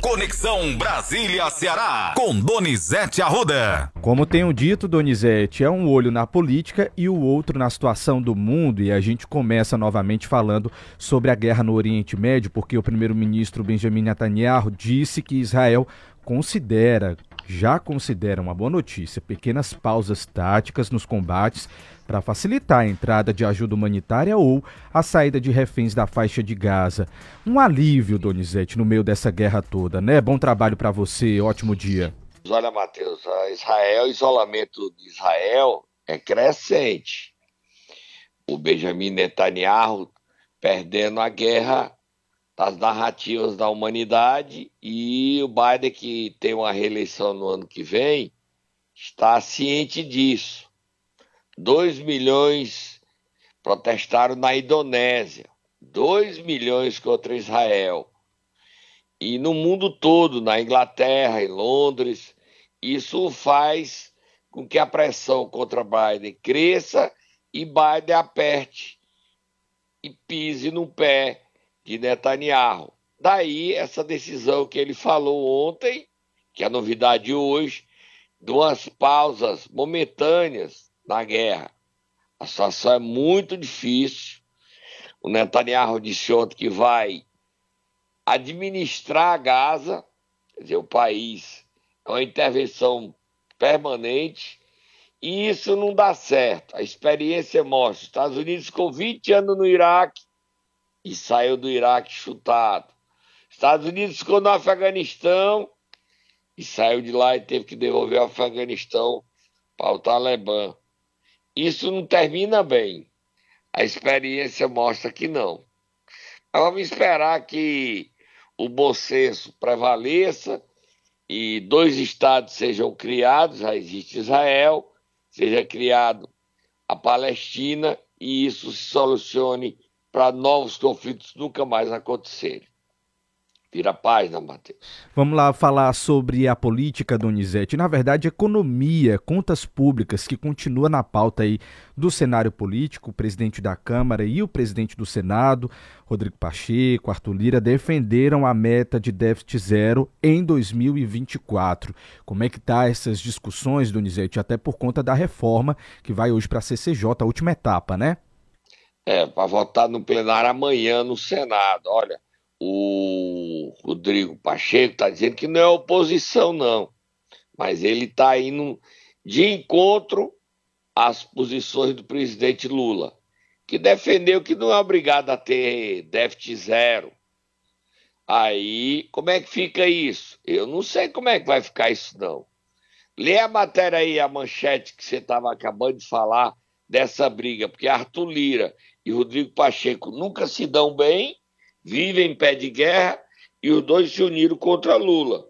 Conexão Brasília-Ceará, com Donizete Arruda. Como tenho dito, Donizete, é um olho na política e o outro na situação do mundo. E a gente começa novamente falando sobre a guerra no Oriente Médio, porque o primeiro-ministro Benjamin Netanyahu disse que Israel considera, já considera uma boa notícia, pequenas pausas táticas nos combates para facilitar a entrada de ajuda humanitária ou a saída de reféns da faixa de Gaza. Um alívio, Donizete, no meio dessa guerra toda, né? Bom trabalho para você, ótimo dia. Olha, Matheus, Israel, isolamento de Israel é crescente. O Benjamin Netanyahu perdendo a guerra das narrativas da humanidade e o Biden, que tem uma reeleição no ano que vem, está ciente disso. 2 milhões protestaram na Indonésia, 2 milhões contra Israel. E no mundo todo, na Inglaterra, em Londres, isso faz com que a pressão contra Biden cresça e Biden aperte e pise no pé de Netanyahu. Daí essa decisão que ele falou ontem, que é a novidade hoje, de umas pausas momentâneas na guerra. A situação é muito difícil. O Netanyahu disse ontem que vai administrar Gaza, quer dizer, o país, é uma intervenção permanente, e isso não dá certo. A experiência mostra: os Estados Unidos ficou 20 anos no Iraque e saiu do Iraque chutado. Estados Unidos ficou no Afeganistão e saiu de lá e teve que devolver o Afeganistão para o Talibã. Isso não termina bem. A experiência mostra que não. Mas vamos esperar que o bom senso prevaleça e dois estados sejam criados, já existe Israel, seja criado a Palestina e isso se solucione para novos conflitos nunca mais acontecerem. Vira página, Matheus. Vamos lá falar sobre a política, Donizete. Na verdade, economia, contas públicas, que continua na pauta aí do cenário político. O presidente da Câmara e o presidente do Senado, Rodrigo Pacheco, Arthur Lira, defenderam a meta de déficit zero em 2024. Como é que tá essas discussões, Donizete? Até por conta da reforma que vai hoje para a CCJ, a última etapa, né? É, para votar no plenário amanhã no Senado. Olha, o Rodrigo Pacheco está dizendo que não é oposição, não. Mas ele está indo de encontro às posições do presidente Lula, que defendeu que não é obrigado a ter déficit zero. Aí, como é que fica isso? Eu não sei como é que vai ficar isso, não. Lê a matéria aí, a manchete que você estava acabando de falar dessa briga, porque Arthur Lira e Rodrigo Pacheco nunca se dão bem, vivem em pé de guerra e os dois se uniram contra Lula.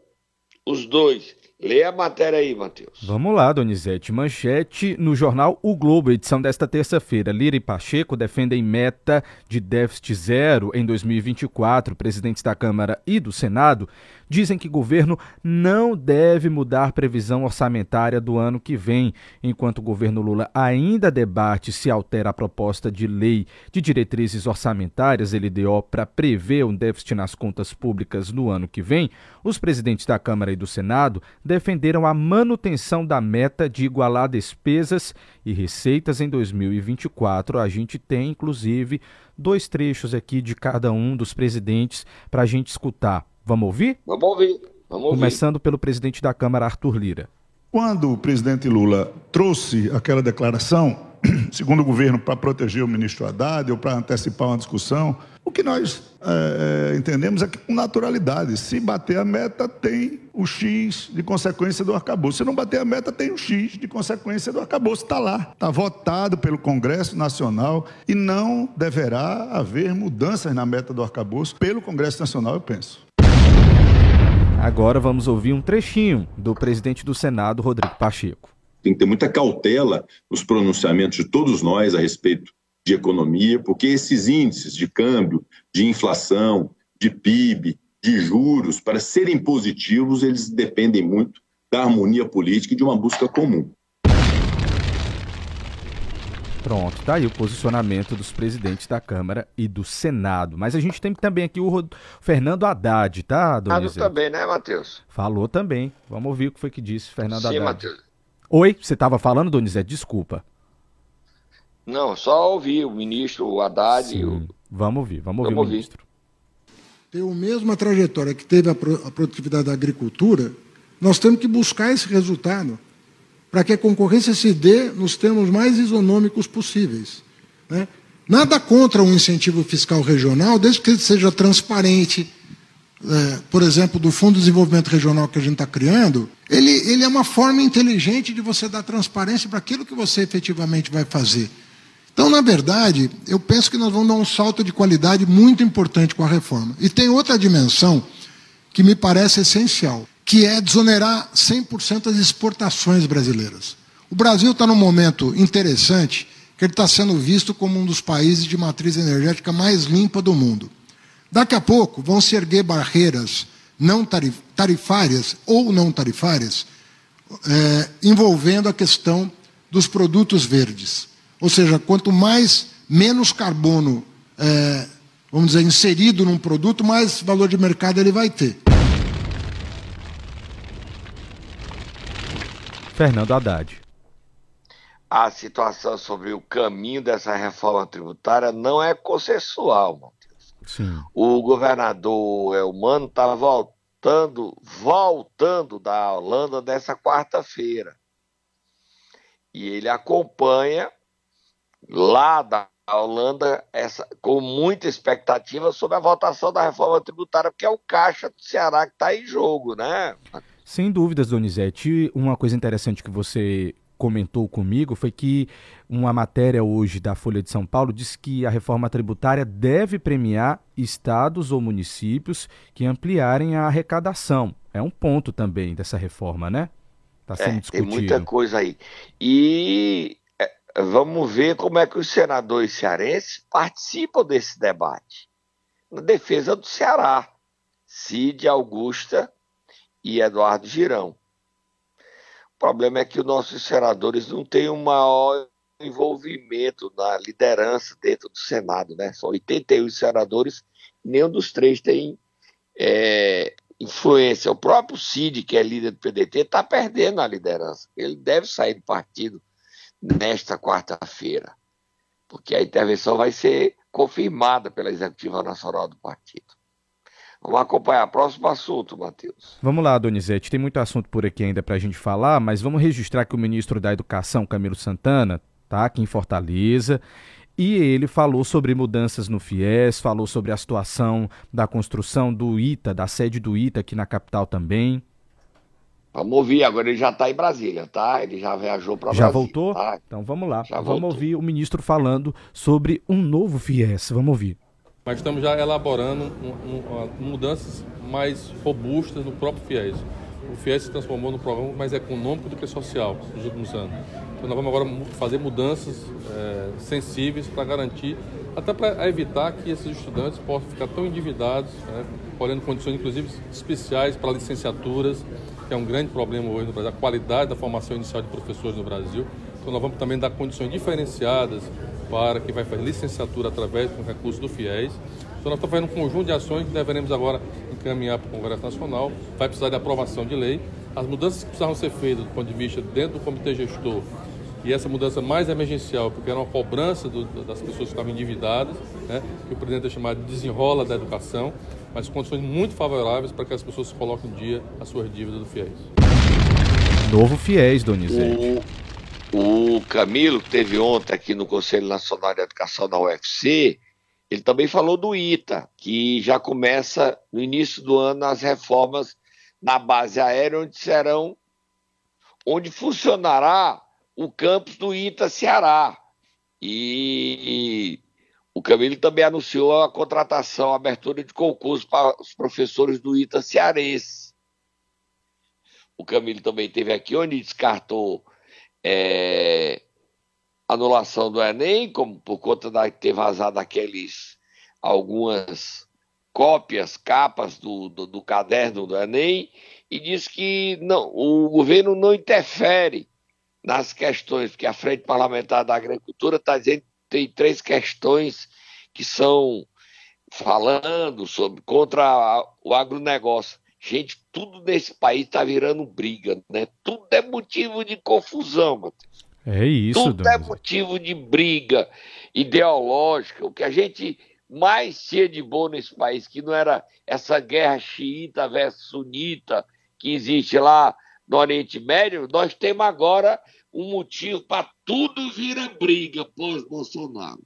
Os dois. Lê a matéria aí, Matheus. Vamos lá, Donizete. Manchete no jornal O Globo, edição desta terça-feira. Lira e Pacheco defendem meta de déficit zero em 2024. Presidentes da Câmara e do Senado dizem que o governo não deve mudar previsão orçamentária do ano que vem, enquanto o governo Lula ainda debate se altera a proposta de lei de diretrizes orçamentárias, LDO, para prever um déficit nas contas públicas no ano que vem. Os presidentes da Câmara e do Senado defenderam a manutenção da meta de igualar despesas e receitas em 2024. A gente tem, inclusive, dois trechos aqui de cada um dos presidentes para a gente escutar. Vamos ouvir? Vamos ouvir. Vamos ouvir. Começando pelo presidente da Câmara, Arthur Lira. Quando o presidente Lula trouxe aquela declaração, segundo o governo, para proteger o ministro Haddad ou para antecipar uma discussão, o que nós é, entendemos é que com naturalidade, se bater a meta, tem o X de consequência do arcabouço. Se não bater a meta, tem o X de consequência do arcabouço. Está lá, está votado pelo Congresso Nacional e não deverá haver mudanças na meta do arcabouço pelo Congresso Nacional, eu penso. Agora vamos ouvir um trechinho do presidente do Senado, Rodrigo Pacheco. Tem que ter muita cautela nos pronunciamentos de todos nós a respeito de economia, porque esses índices de câmbio, de inflação, de PIB, de juros, para serem positivos, eles dependem muito da harmonia política e de uma busca comum. Pronto, tá aí o posicionamento dos presidentes da Câmara e do Senado. Mas a gente tem também aqui o Rod... Fernando Haddad, tá, Donizete? Falou também, né, Matheus? Falou também. Vamos ouvir o que foi que disse Fernando Sim, Haddad. Matheus. Oi, você estava falando, Donizete? Desculpa. Não, só ouvir o ministro o Haddad. Sim. O... Vamos ouvir, vamos, vamos ouvir o ministro. Tem a mesma trajetória que teve a, produtividade da agricultura, nós temos que buscar esse resultado para que a concorrência se dê nos termos mais isonômicos possíveis. Né? Nada contra um incentivo fiscal regional, desde que ele seja transparente. É, por exemplo, do Fundo de Desenvolvimento Regional que a gente está criando, ele, ele é uma forma inteligente de você dar transparência para aquilo que você efetivamente vai fazer. Então, na verdade, eu penso que nós vamos dar um salto de qualidade muito importante com a reforma. E tem outra dimensão que me parece essencial que é desonerar 100% as exportações brasileiras. O Brasil está num momento interessante que ele está sendo visto como um dos países de matriz energética mais limpa do mundo. Daqui a pouco vão se erguer barreiras não tarifárias ou não tarifárias é, envolvendo a questão dos produtos verdes. Ou seja, quanto mais menos carbono, é, vamos dizer, inserido num produto, mais valor de mercado ele vai ter. Fernando Haddad. A situação sobre o caminho dessa reforma tributária não é consensual, Matheus. Sim. O governador Elmano está voltando, voltando da Holanda nessa quarta-feira. E ele acompanha lá da Holanda essa, com muita expectativa sobre a votação da reforma tributária, porque é o caixa do Ceará que está em jogo, né? Sem dúvidas, Donizete. Uma coisa interessante que você comentou comigo foi que uma matéria hoje da Folha de São Paulo diz que a reforma tributária deve premiar estados ou municípios que ampliarem a arrecadação. É um ponto também dessa reforma, né? Está sendo é, discutido. Tem muita coisa aí. E é, vamos ver como é que os senadores cearenses participam desse debate. Na defesa do Ceará. Cid Augusta e Eduardo Girão. O problema é que os nossos senadores não têm um maior envolvimento na liderança dentro do Senado, né? São 81 senadores, nenhum dos três tem é, influência. O próprio Cid, que é líder do PDT, está perdendo a liderança. Ele deve sair do partido nesta quarta-feira, porque a intervenção vai ser confirmada pela Executiva Nacional do partido. Vamos acompanhar. Próximo assunto, Matheus. Vamos lá, Donizete. Tem muito assunto por aqui ainda para a gente falar, mas vamos registrar que o ministro da Educação, Camilo Santana, está aqui em Fortaleza. E ele falou sobre mudanças no FIES, falou sobre a situação da construção do ITA, da sede do ITA aqui na capital também. Vamos ouvir, agora ele já está em Brasília, tá? Ele já viajou para Brasília. Já voltou? Tá? Então vamos lá. Já vamos voltou. ouvir o ministro falando sobre um novo FIES. Vamos ouvir mas estamos já elaborando um, um, mudanças mais robustas no próprio FIES. O FIES se transformou no programa mais econômico do que social nos últimos anos. Então nós vamos agora fazer mudanças é, sensíveis para garantir, até para evitar que esses estudantes possam ficar tão endividados, né, colhendo condições inclusive especiais para licenciaturas, que é um grande problema hoje no Brasil, a qualidade da formação inicial de professores no Brasil. Então nós vamos também dar condições diferenciadas para quem vai fazer licenciatura através do recurso do FIES. Então nós estamos fazendo um conjunto de ações que deveremos agora encaminhar para o Congresso Nacional. Vai precisar de aprovação de lei. As mudanças que precisavam ser feitas do ponto de vista dentro do Comitê Gestor e essa mudança mais emergencial, porque era uma cobrança do, das pessoas que estavam endividadas, né, que o presidente é chamado de desenrola da educação, mas condições muito favoráveis para que as pessoas coloquem em dia as suas dívidas do FIES. Novo FIES, Donizete. O Camilo, que teve ontem aqui no Conselho Nacional de Educação da UFC, ele também falou do ITA, que já começa no início do ano as reformas na base aérea, onde serão, onde funcionará o campus do ITA Ceará. E o Camilo também anunciou a contratação, a abertura de concurso para os professores do ITA cearense. O Camilo também teve aqui, onde descartou é, anulação do Enem, como por conta de ter vazado aqueles algumas cópias, capas do, do, do, caderno do Enem, e diz que não, o governo não interfere nas questões, porque a Frente Parlamentar da Agricultura está dizendo que tem três questões que são falando sobre contra o agronegócio. Gente, tudo nesse país está virando briga, né? Tudo é motivo de confusão, Matheus. É isso, Tudo é motivo de briga ideológica. O que a gente mais tinha de bom nesse país, que não era essa guerra xiita versus sunita que existe lá no Oriente Médio, nós temos agora um motivo para tudo virar briga pós-Bolsonaro.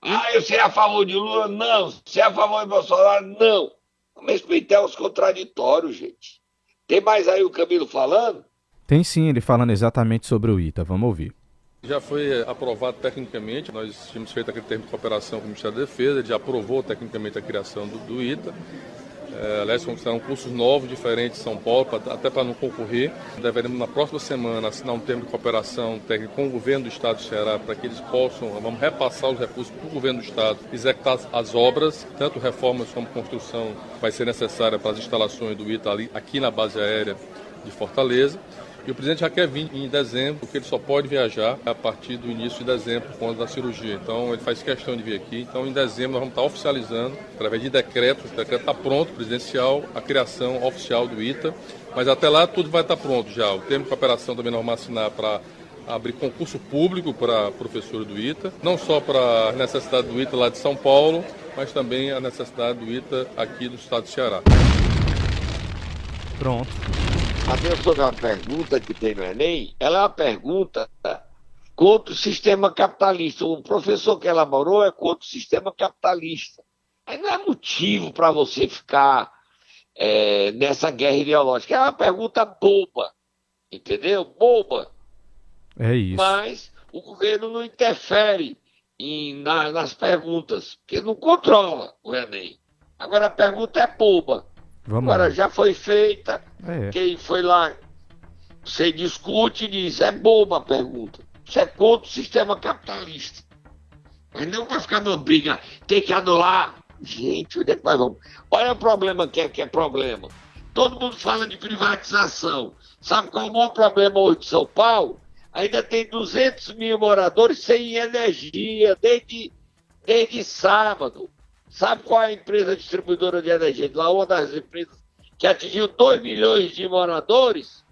Ah, eu sei a favor de Lula? Não. Você é a favor de Bolsonaro? Não. Vamos respeitar os contraditórios, gente. Tem mais aí o Camilo falando? Tem sim, ele falando exatamente sobre o ITA. Vamos ouvir. Já foi aprovado tecnicamente, nós tínhamos feito aquele termo de cooperação com o Ministério da Defesa, ele já aprovou tecnicamente a criação do, do ITA. É, aliás, serão cursos novos, diferentes em São Paulo, pra, até para não concorrer. Deveremos, na próxima semana, assinar um termo de cooperação técnica com o governo do Estado do Ceará, para que eles possam, vamos repassar os recursos para o governo do Estado, executar as obras, tanto reformas como construção, vai ser necessária para as instalações do ITA ali, aqui na base aérea de Fortaleza. E o presidente já quer vir em dezembro, porque ele só pode viajar a partir do início de dezembro, conta da cirurgia. Então, ele faz questão de vir aqui. Então, em dezembro, nós vamos estar oficializando, através de decretos, o decreto está pronto, presidencial, a criação oficial do ITA. Mas até lá, tudo vai estar pronto já. O termo de cooperação também nós vamos assinar para abrir concurso público para professores do ITA, não só para a necessidade do ITA lá de São Paulo, mas também a necessidade do ITA aqui do estado do Ceará. Pronto. A pergunta que tem no Enem, ela é uma pergunta contra o sistema capitalista. O professor que elaborou é contra o sistema capitalista. Aí não é motivo para você ficar é, nessa guerra ideológica. É uma pergunta boba, entendeu? Boba. É isso. Mas o governo não interfere em, na, nas perguntas, porque não controla o Enem. Agora a pergunta é boba. Vamos Agora lá. já foi feita, É. quem foi lá, você discute e diz, é boba a pergunta. Isso é contra o sistema capitalista. Mas não vai ficar numa briga, tem que anular. Gente, onde é que nós vamos? Olha o problema que é, que é problema. Todo mundo fala de privatização. Sabe qual é o maior problema hoje de São Paulo? Ainda tem 200 mil moradores sem energia desde, desde sábado. Sabe qual é a empresa distribuidora de energia de lá? Uma das empresas que atingiu 2 milhões de moradores?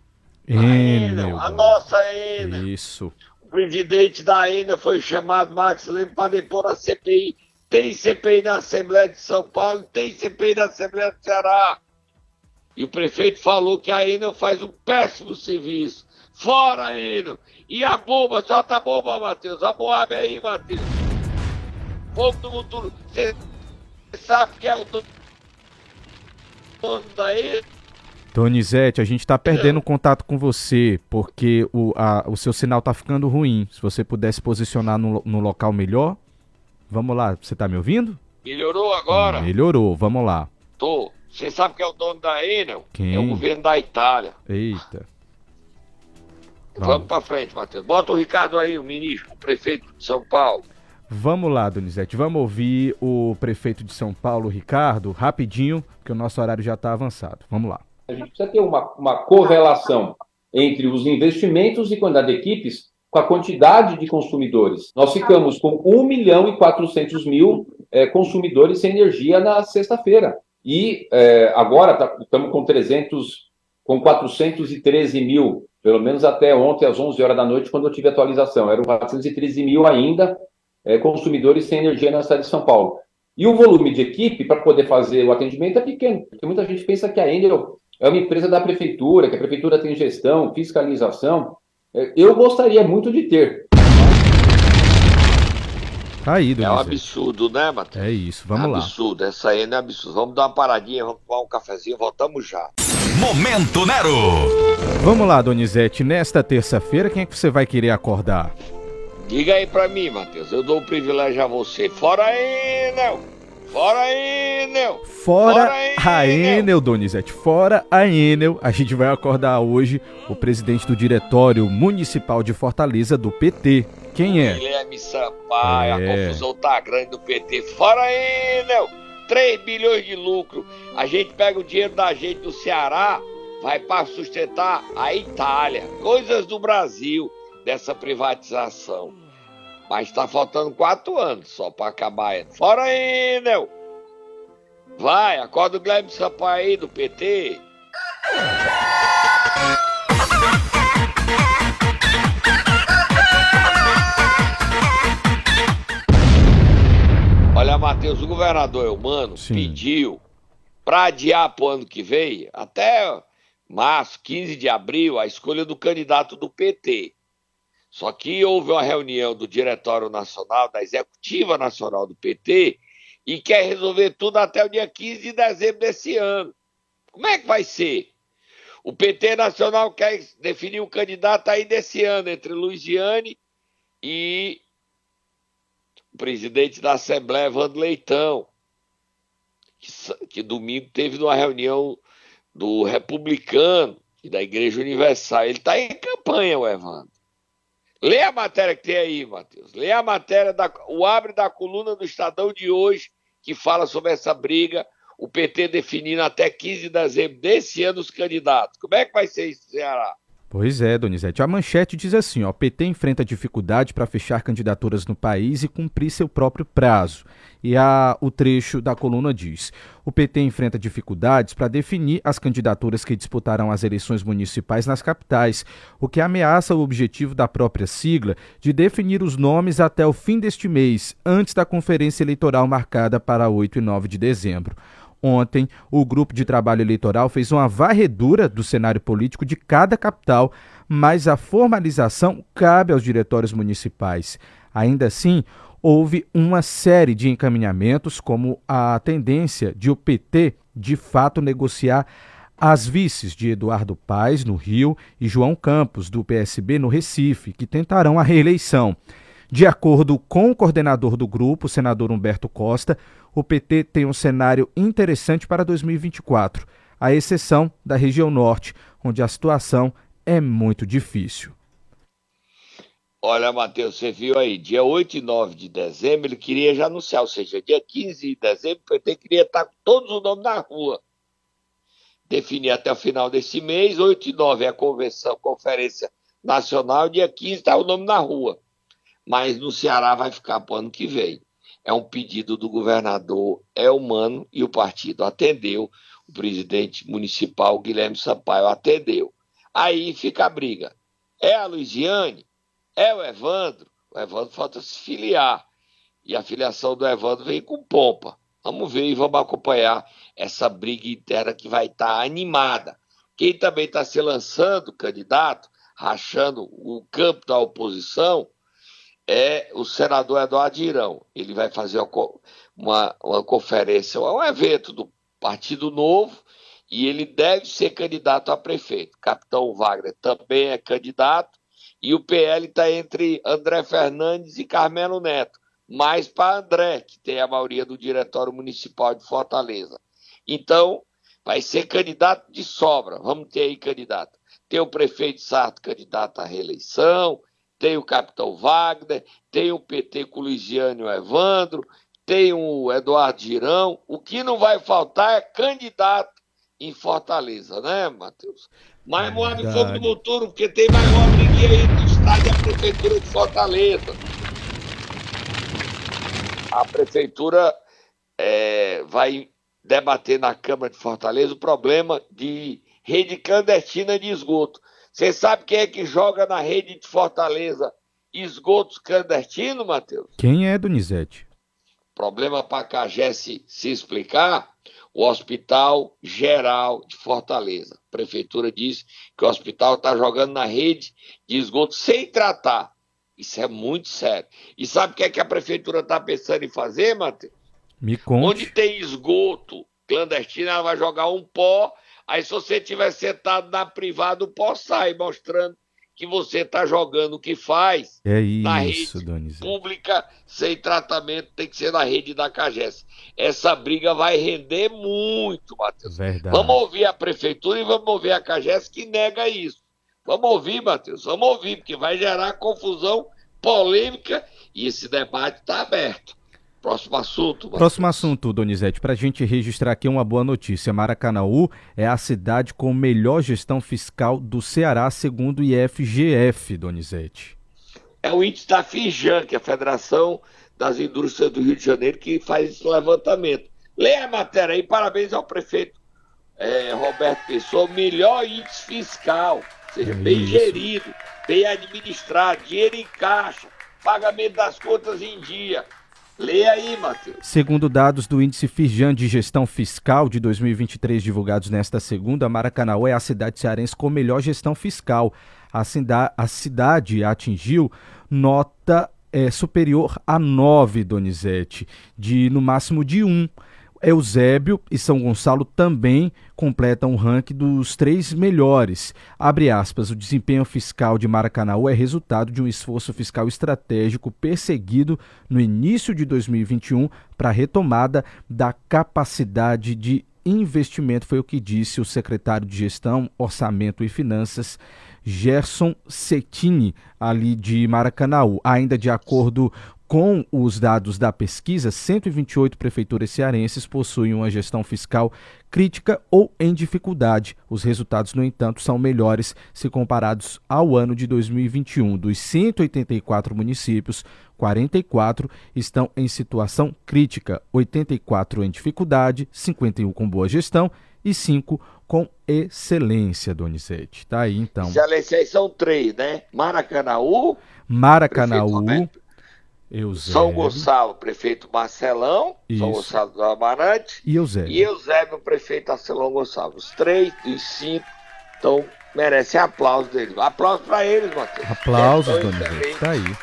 A Enel, a nossa Enel. Isso. O presidente da Enel foi chamado, Max Leme, para depor a CPI. Tem CPI na Assembleia de São Paulo, tem CPI na Assembleia do Ceará. E o prefeito falou que a Enel faz um péssimo serviço. Fora a Enel. E a bomba, solta a bomba, Matheus. A Moab aí, Matheus. Fogo do futuro. Sabe que é o dono da Enel? Donizete, a gente está perdendo contato com você, porque o, a- o seu sinal tá ficando ruim. Se você pudesse posicionar no, no local melhor. Vamos lá, você tá me ouvindo? Melhorou agora? Melhorou, vamos lá. Tô. Você sabe que é o dono da Enel? Quem? É o governo da Itália. Eita. Vamos pra frente, Matheus. Bota o Ricardo aí, o ministro, o prefeito de São Paulo. Vamos lá, Donizete. Vamos ouvir o prefeito de São Paulo, Ricardo, rapidinho, porque o nosso horário já está avançado. Vamos lá. A gente precisa ter uma, uma correlação entre os investimentos e quantidade de equipes com a quantidade de consumidores. Nós ficamos com 1 milhão e 400 mil eh, consumidores sem energia na sexta-feira. E eh, agora tá- estamos com 300, com 413 mil, pelo menos até ontem às 11 horas da noite, quando eu tive atualização. Eram 413 mil ainda eh, consumidores sem energia na cidade de São Paulo. E o volume de equipe para poder fazer o atendimento é pequeno, porque muita gente pensa que a Enel é uma empresa da prefeitura, que a prefeitura tem gestão, fiscalização. É, Eu gostaria muito de ter. Tá aí, É um absurdo, né, Matheus? É isso, vamos é lá. absurdo. Essa aí não é absurdo. Vamos dar uma paradinha, vamos tomar um cafezinho, voltamos já. Momento Nero. Vamos lá, Donizete. Nesta terça-feira, quem é que você vai querer acordar? Diga aí pra mim, Matheus. Eu dou o privilégio a você. Fora aí, Nel! Fora aí, Nel! Fora Fora a Enel, Donizete. Fora a Enel, a gente vai acordar hoje o presidente do Diretório Municipal de Fortaleza do PT. Quem é? Guilherme Sampaio, É. a confusão tá grande do PT. Fora aí, Nel! 3 bilhões de lucro. A gente pega o dinheiro da gente do Ceará, vai para sustentar a Itália. Coisas do Brasil dessa privatização. Mas está faltando quatro anos só para acabar. Fora aí, Nel! Vai, acorda o Gleb Sampaio aí do PT. Olha, Matheus, o governador Elmano Sim. pediu para adiar para o ano que vem, até março, 15 de abril, a escolha do candidato do PT. Só que houve uma reunião do Diretório Nacional, da Executiva Nacional do PT, e quer resolver tudo até o dia 15 de dezembro desse ano. Como é que vai ser? O PT Nacional quer definir o um candidato aí desse ano, entre Luiziane e o presidente da Assembleia, Evandro Leitão, que, que domingo teve uma reunião do Republicano e da Igreja Universal. Ele está em campanha, o Evandro. Lê a matéria que tem aí, Matheus. Lê a matéria, da, o abre da coluna do Estadão de hoje, que fala sobre essa briga, o PT definindo até 15 de dezembro desse ano os candidatos. Como é que vai ser isso, Ceará? Pois é, Donizete. A manchete diz assim: ó, PT enfrenta dificuldade para fechar candidaturas no país e cumprir seu próprio prazo. E a, o trecho da coluna diz: o PT enfrenta dificuldades para definir as candidaturas que disputarão as eleições municipais nas capitais, o que ameaça o objetivo da própria sigla de definir os nomes até o fim deste mês, antes da conferência eleitoral marcada para 8 e 9 de dezembro. Ontem, o grupo de trabalho eleitoral fez uma varredura do cenário político de cada capital, mas a formalização cabe aos diretórios municipais. Ainda assim, houve uma série de encaminhamentos, como a tendência de o PT de fato negociar as vices de Eduardo Paes, no Rio, e João Campos, do PSB, no Recife, que tentarão a reeleição. De acordo com o coordenador do grupo, o senador Humberto Costa, o PT tem um cenário interessante para 2024, à exceção da região norte, onde a situação é muito difícil. Olha, Matheus, você viu aí, dia 8 e 9 de dezembro, ele queria já anunciar, ou seja, dia 15 de dezembro, o PT queria estar com todos os nomes na rua. Definir até o final desse mês, 8 e 9 é a convenção, conferência nacional, dia 15 está o nome na rua mas no Ceará vai ficar para o ano que vem. É um pedido do governador é humano e o partido atendeu, o presidente municipal Guilherme Sampaio atendeu. Aí fica a briga. É a Luiziane? É o Evandro? O Evandro falta se filiar. E a filiação do Evandro vem com pompa. Vamos ver e vamos acompanhar essa briga interna que vai estar tá animada. Quem também está se lançando candidato, rachando o campo da oposição, é o senador Eduardo Irão. Ele vai fazer uma, uma conferência, um evento do Partido Novo, e ele deve ser candidato a prefeito. Capitão Wagner também é candidato, e o PL está entre André Fernandes e Carmelo Neto, mais para André, que tem a maioria do Diretório Municipal de Fortaleza. Então, vai ser candidato de sobra. Vamos ter aí candidato. Tem o prefeito Sarto candidato à reeleição, tem o capitão Wagner, tem o PT com o e Evandro, tem o Eduardo Girão. O que não vai faltar é candidato em Fortaleza, né, Matheus? Mais Moab é Fogo do Motor, porque tem mais uma briguinha aí do estádio da Prefeitura de Fortaleza. A Prefeitura é, vai debater na Câmara de Fortaleza o problema de rede clandestina de esgoto. Você sabe quem é que joga na rede de Fortaleza esgotos clandestinos, Matheus? Quem é, Donizete? Problema para Cagé se, se explicar, o Hospital Geral de Fortaleza. A prefeitura diz que o hospital está jogando na rede de esgoto sem tratar. Isso é muito sério. E sabe o que é que a prefeitura está pensando em fazer, Matheus? Me conte. Onde tem esgoto clandestino, ela vai jogar um pó Aí, se você estiver sentado na privada, o pó sai mostrando que você está jogando o que faz é isso, na rede Donizete. pública sem tratamento, tem que ser na rede da CAGES. Essa briga vai render muito, Matheus. Verdade. Vamos ouvir a prefeitura e vamos ouvir a CAGES que nega isso. Vamos ouvir, Matheus, vamos ouvir, porque vai gerar confusão, polêmica e esse debate está aberto. Próximo assunto. Próximo assunto, Donizete. Para a gente registrar aqui uma boa notícia. Maracanaú é a cidade com melhor gestão fiscal do Ceará, segundo o IFGF, Donizete. É o índice da FIJAN, que é a Federação das Indústrias do Rio de Janeiro, que faz esse levantamento. Leia a matéria aí, parabéns ao prefeito é, Roberto Pessoa, melhor índice fiscal, ou seja, é bem gerido, bem administrado, dinheiro em caixa, pagamento das contas em dia. Leia aí, Matheus. Segundo dados do Índice Fijan de Gestão Fiscal de 2023 divulgados nesta segunda, Maracanã é a cidade cearense com melhor gestão fiscal. A, cida a cidade atingiu nota é, superior a 9, Donizete, de no máximo de 1. Eusébio e São Gonçalo também completam o ranking dos três melhores. Abre aspas, o desempenho fiscal de Maracanaú é resultado de um esforço fiscal estratégico perseguido no início de 2021 para a retomada da capacidade de investimento, foi o que disse o secretário de Gestão, Orçamento e Finanças, Gerson Cettini, ali de Maracanaú. Ainda de acordo com os dados da pesquisa, 128 prefeituras cearenses possuem uma gestão fiscal crítica ou em dificuldade. Os resultados, no entanto, são melhores se comparados ao ano de 2021. Dos 184 municípios, 44 estão em situação crítica, 84 em dificuldade, 51 com boa gestão e 5 com excelência, Donizete. Tá aí então. Excelência aí são três, né? Maracanaú, Maracanaú, Eusébio. São Gonçalo, prefeito Marcelão, Isso. São Gonçalo do Amarante. E Eusébio. E Eusébio, prefeito Arcelão Gonçalves. Três dos cinco então merecem aplausos deles. Aplausos para eles, Matheus. Aplausos, é, Donizete. Tá aí.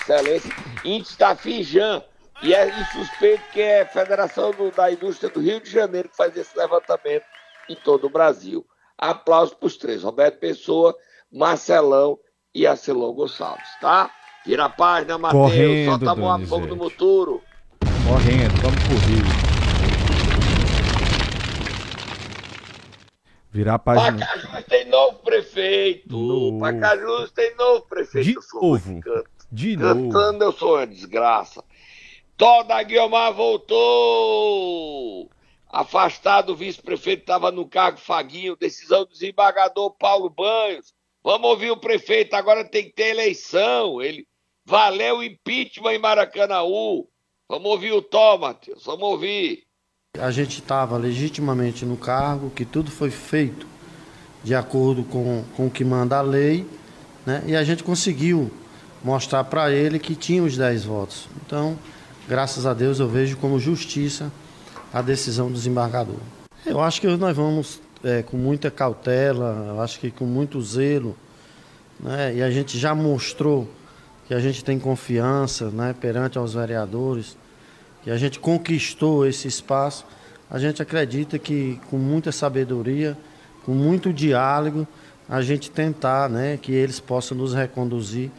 Excelência. Índice da Fijan. E é insuspeito que é a Federação do, da Indústria do Rio de Janeiro que faz esse levantamento em todo o Brasil. Aplausos para os três: Roberto Pessoa, Marcelão e Arcelão Gonçalves, tá? Vira a página, Matheus. Solta a mão a fogo do moturo. Correndo, vamos correr. Virar a página. Pacajus tem novo prefeito. Novo. Pacajus tem novo prefeito. De novo. De Cantando novo. eu sou uma desgraça. Toda Guiomar voltou. Afastado o vice-prefeito estava no cargo Faguinho. Decisão do desembargador Paulo Banhos. Vamos ouvir o prefeito. Agora tem que ter eleição. Ele Valeu impeachment em Maracanaú. Vamos ouvir o Tom, Matheus. Vamos ouvir. A gente estava legitimamente no cargo, que tudo foi feito de acordo com, com o que manda a lei, né? e a gente conseguiu mostrar para ele que tinha os 10 votos. Então, graças a Deus, eu vejo como justiça a decisão do desembargador. Eu acho que nós vamos é, com muita cautela, eu acho que com muito zelo, né? e a gente já mostrou que a gente tem confiança né, perante aos vereadores, que a gente conquistou esse espaço, a gente acredita que com muita sabedoria, com muito diálogo, a gente tentar né, que eles possam nos reconduzir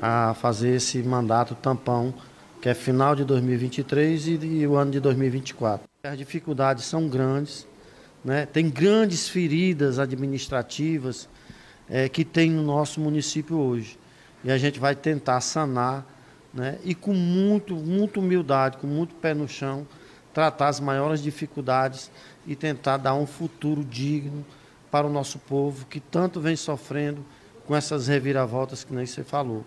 a fazer esse mandato tampão, que é final de 2023 e, e o ano de 2024. As dificuldades são grandes, né, tem grandes feridas administrativas é, que tem no nosso município hoje e a gente vai tentar sanar, né? E com muito, muita humildade, com muito pé no chão, tratar as maiores dificuldades e tentar dar um futuro digno para o nosso povo que tanto vem sofrendo com essas reviravoltas que nem você falou.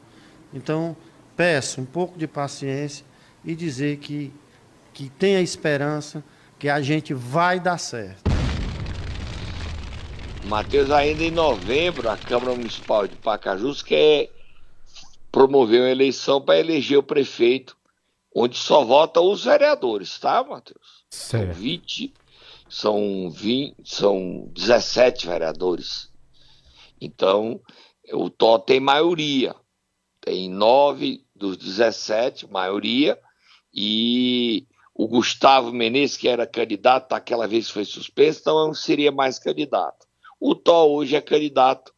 Então, peço um pouco de paciência e dizer que que tenha esperança que a gente vai dar certo. Matheus, ainda em novembro, a Câmara Municipal de Pacajus quer promoveu uma eleição para eleger o prefeito, onde só votam os vereadores, tá, Matheus? Certo. São 20, são 20, são 17 vereadores. Então, o Tó tem maioria. Tem nove dos 17, maioria, e o Gustavo Menezes, que era candidato, aquela vez foi suspenso, então não seria mais candidato. O Tó hoje é candidato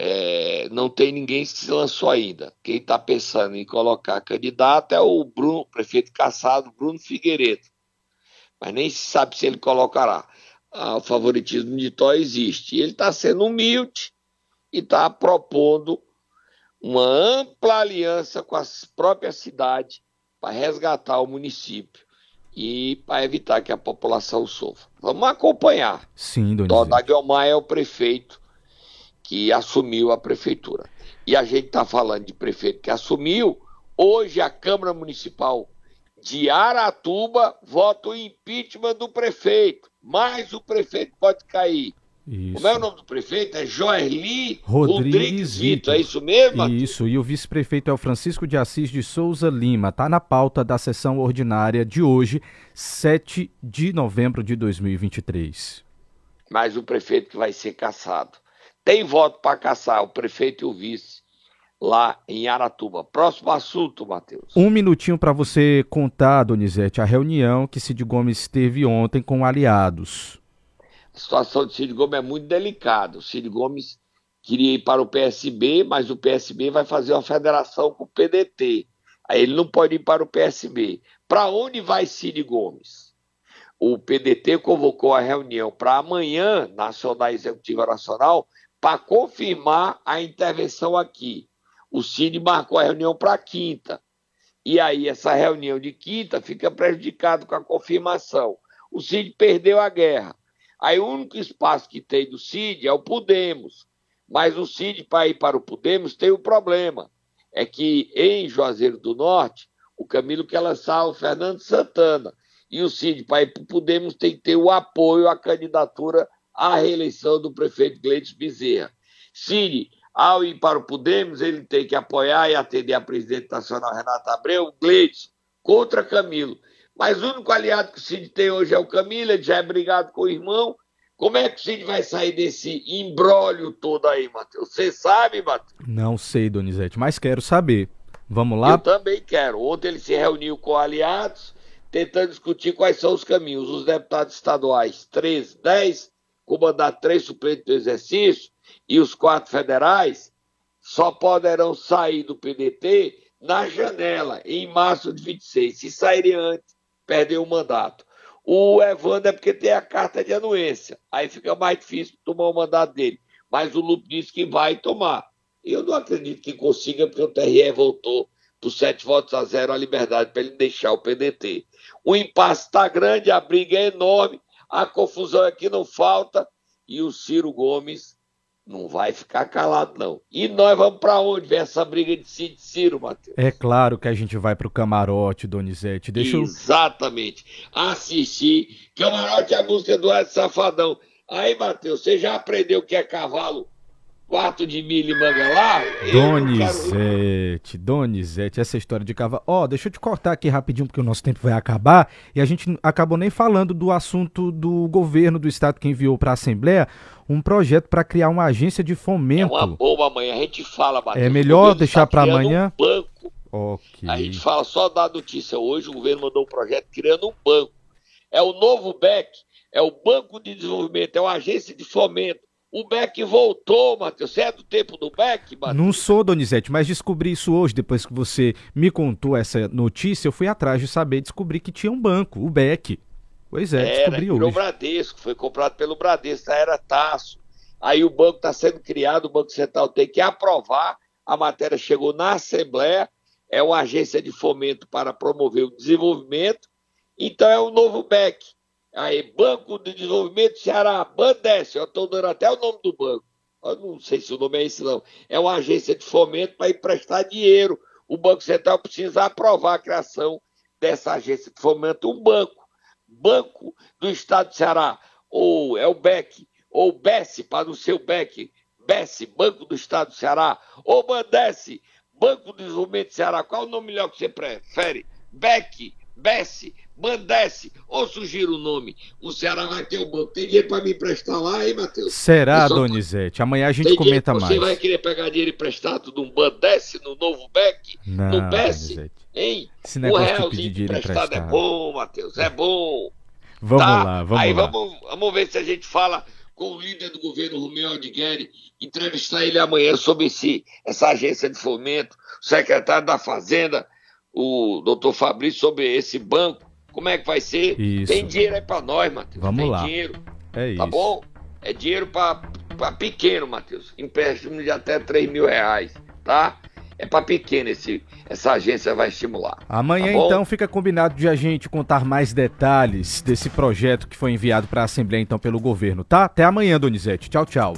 é, não tem ninguém que se lançou ainda. Quem está pensando em colocar candidato é o Bruno, prefeito caçado, Bruno Figueiredo. Mas nem se sabe se ele colocará. Ah, o favoritismo de Tó existe. E ele está sendo humilde e está propondo uma ampla aliança com a própria cidade para resgatar o município e para evitar que a população sofra. Vamos acompanhar. Sim. Dona Guilmar é o prefeito que assumiu a prefeitura. E a gente está falando de prefeito que assumiu. Hoje a Câmara Municipal de Aratuba vota o impeachment do prefeito. Mas o prefeito pode cair. Isso. Como é o nome do prefeito? É Joerli Rodrigues, Rodrigues Vito. É isso mesmo? Isso. E o vice-prefeito é o Francisco de Assis de Souza Lima. Está na pauta da sessão ordinária de hoje, 7 de novembro de 2023. Mas o prefeito que vai ser caçado. Tem voto para caçar o prefeito e o vice lá em Aratuba. Próximo assunto, Matheus. Um minutinho para você contar, Donizete, a reunião que Cid Gomes teve ontem com aliados. A situação de Cid Gomes é muito delicada. O Cid Gomes queria ir para o PSB, mas o PSB vai fazer uma federação com o PDT. Aí ele não pode ir para o PSB. Para onde vai Cid Gomes? O PDT convocou a reunião para amanhã, Nacional Executiva Nacional, para confirmar a intervenção aqui. O Cid marcou a reunião para quinta. E aí, essa reunião de quinta fica prejudicado com a confirmação. O Cid perdeu a guerra. Aí o único espaço que tem do CID é o Podemos. Mas o CID, para ir para o Podemos, tem um problema. É que em Juazeiro do Norte, o Camilo quer lançar o Fernando Santana. E o CID, para ir para o Podemos, tem que ter o apoio à candidatura à reeleição do prefeito Gleides Bezerra. Cid, ao ir para o Podemos, ele tem que apoiar e atender a presidente nacional Renata Abreu, Gleides, contra Camilo. Mas o único aliado que o Cid tem hoje é o Camilo, ele já é brigado com o irmão. Como é que o Cid vai sair desse embrólio todo aí, Matheus? Você sabe, Matheus? Não sei, Donizete, mas quero saber. Vamos lá? Eu também quero. Ontem ele se reuniu com aliados, tentando discutir quais são os caminhos. Os deputados estaduais, 13, 10, com mandato 3 suplentes do exercício, e os quatro federais, só poderão sair do PDT na janela, em março de 26. Se saírem antes, perdeu o mandato. O Evandro é porque tem a carta de anuência, aí fica mais difícil tomar o mandato dele. Mas o Lupe disse que vai tomar. Eu não acredito que consiga, porque o TRE voltou por sete votos a zero a liberdade para ele deixar o PDT. O impasse está grande, a briga é enorme, a confusão aqui não falta, e o Ciro Gomes não vai ficar calado, não. E nós vamos para onde? Ver essa briga de Cid e Ciro, Matheus. É claro que a gente vai para o camarote, Donizete. Deixa Exatamente. Eu... Assistir. Camarote é a música do Ed Safadão. Aí, Matheus, você já aprendeu o que é cavalo quarto de milho e mangalá? Donizete, quero... Donizete, essa história de cavalo. Ó, oh, deixa eu te cortar aqui rapidinho, porque o nosso tempo vai acabar. E a gente acabou nem falando do assunto do governo do estado que enviou para a Assembleia um projeto para criar uma agência de fomento. É uma boa amanhã, a gente fala, Matheus. É melhor deixar para amanhã? Um banco. Okay. A gente fala só da notícia hoje, o governo mandou um projeto criando um banco. É o novo BEC, é o Banco de Desenvolvimento, é uma agência de fomento. O BEC voltou, Matheus. Você é do tempo do BEC, Matheus? Não sou, Donizete, mas descobri isso hoje, depois que você me contou essa notícia, eu fui atrás de saber, descobri que tinha um banco, o BEC. Pois é, era, descobri hoje. o Bradesco, foi comprado pelo Bradesco, era Taço. Aí o banco está sendo criado, o Banco Central tem que aprovar, a matéria chegou na Assembleia, é uma agência de fomento para promover o desenvolvimento, então é o novo BEC. Aí, Banco de Desenvolvimento Ceará, Bandes, eu estou dando até o nome do banco. Eu não sei se o nome é esse, não. É uma agência de fomento para emprestar dinheiro. O Banco Central precisa aprovar a criação dessa agência de fomento. Um banco Banco do Estado de Ceará, ou é o BEC, ou BES, para o seu BEC, BES, Banco do Estado do Ceará, ou Bandesse, Banco do Desenvolvimento Ceará, qual é o nome melhor que você prefere? BEC, BES, Bandesse, ou sugiro o nome. O Ceará vai ter um banco. Tem dinheiro para me emprestar lá, hein, Matheus? Será, só... Donizete? Amanhã a gente Tem comenta mais. Você vai querer pegar dinheiro emprestado de um Bandesse no novo BEC, Não, no BES? Donizete. Hein? Esse negócio o realzinho de emprestado, emprestado é bom, Matheus, é bom. Vamos tá? lá, vamos Aí lá. Vamos, vamos ver se a gente fala com o líder do governo, Romeu Aldigueri, entrevistar ele amanhã sobre esse, essa agência de fomento, o secretário da Fazenda, o doutor Fabrício, sobre esse banco. Como é que vai ser? Isso. Tem dinheiro aí para nós, Matheus. Vamos Tem lá. dinheiro. É tá isso. bom? É dinheiro para pequeno, Matheus. Empréstimo de até 3 mil reais, tá? é para pequeno, esse, essa agência vai estimular. Amanhã, tá então, fica combinado de a gente contar mais detalhes desse projeto que foi enviado para a Assembleia, então, pelo governo, tá? Até amanhã, Donizete. Tchau, tchau.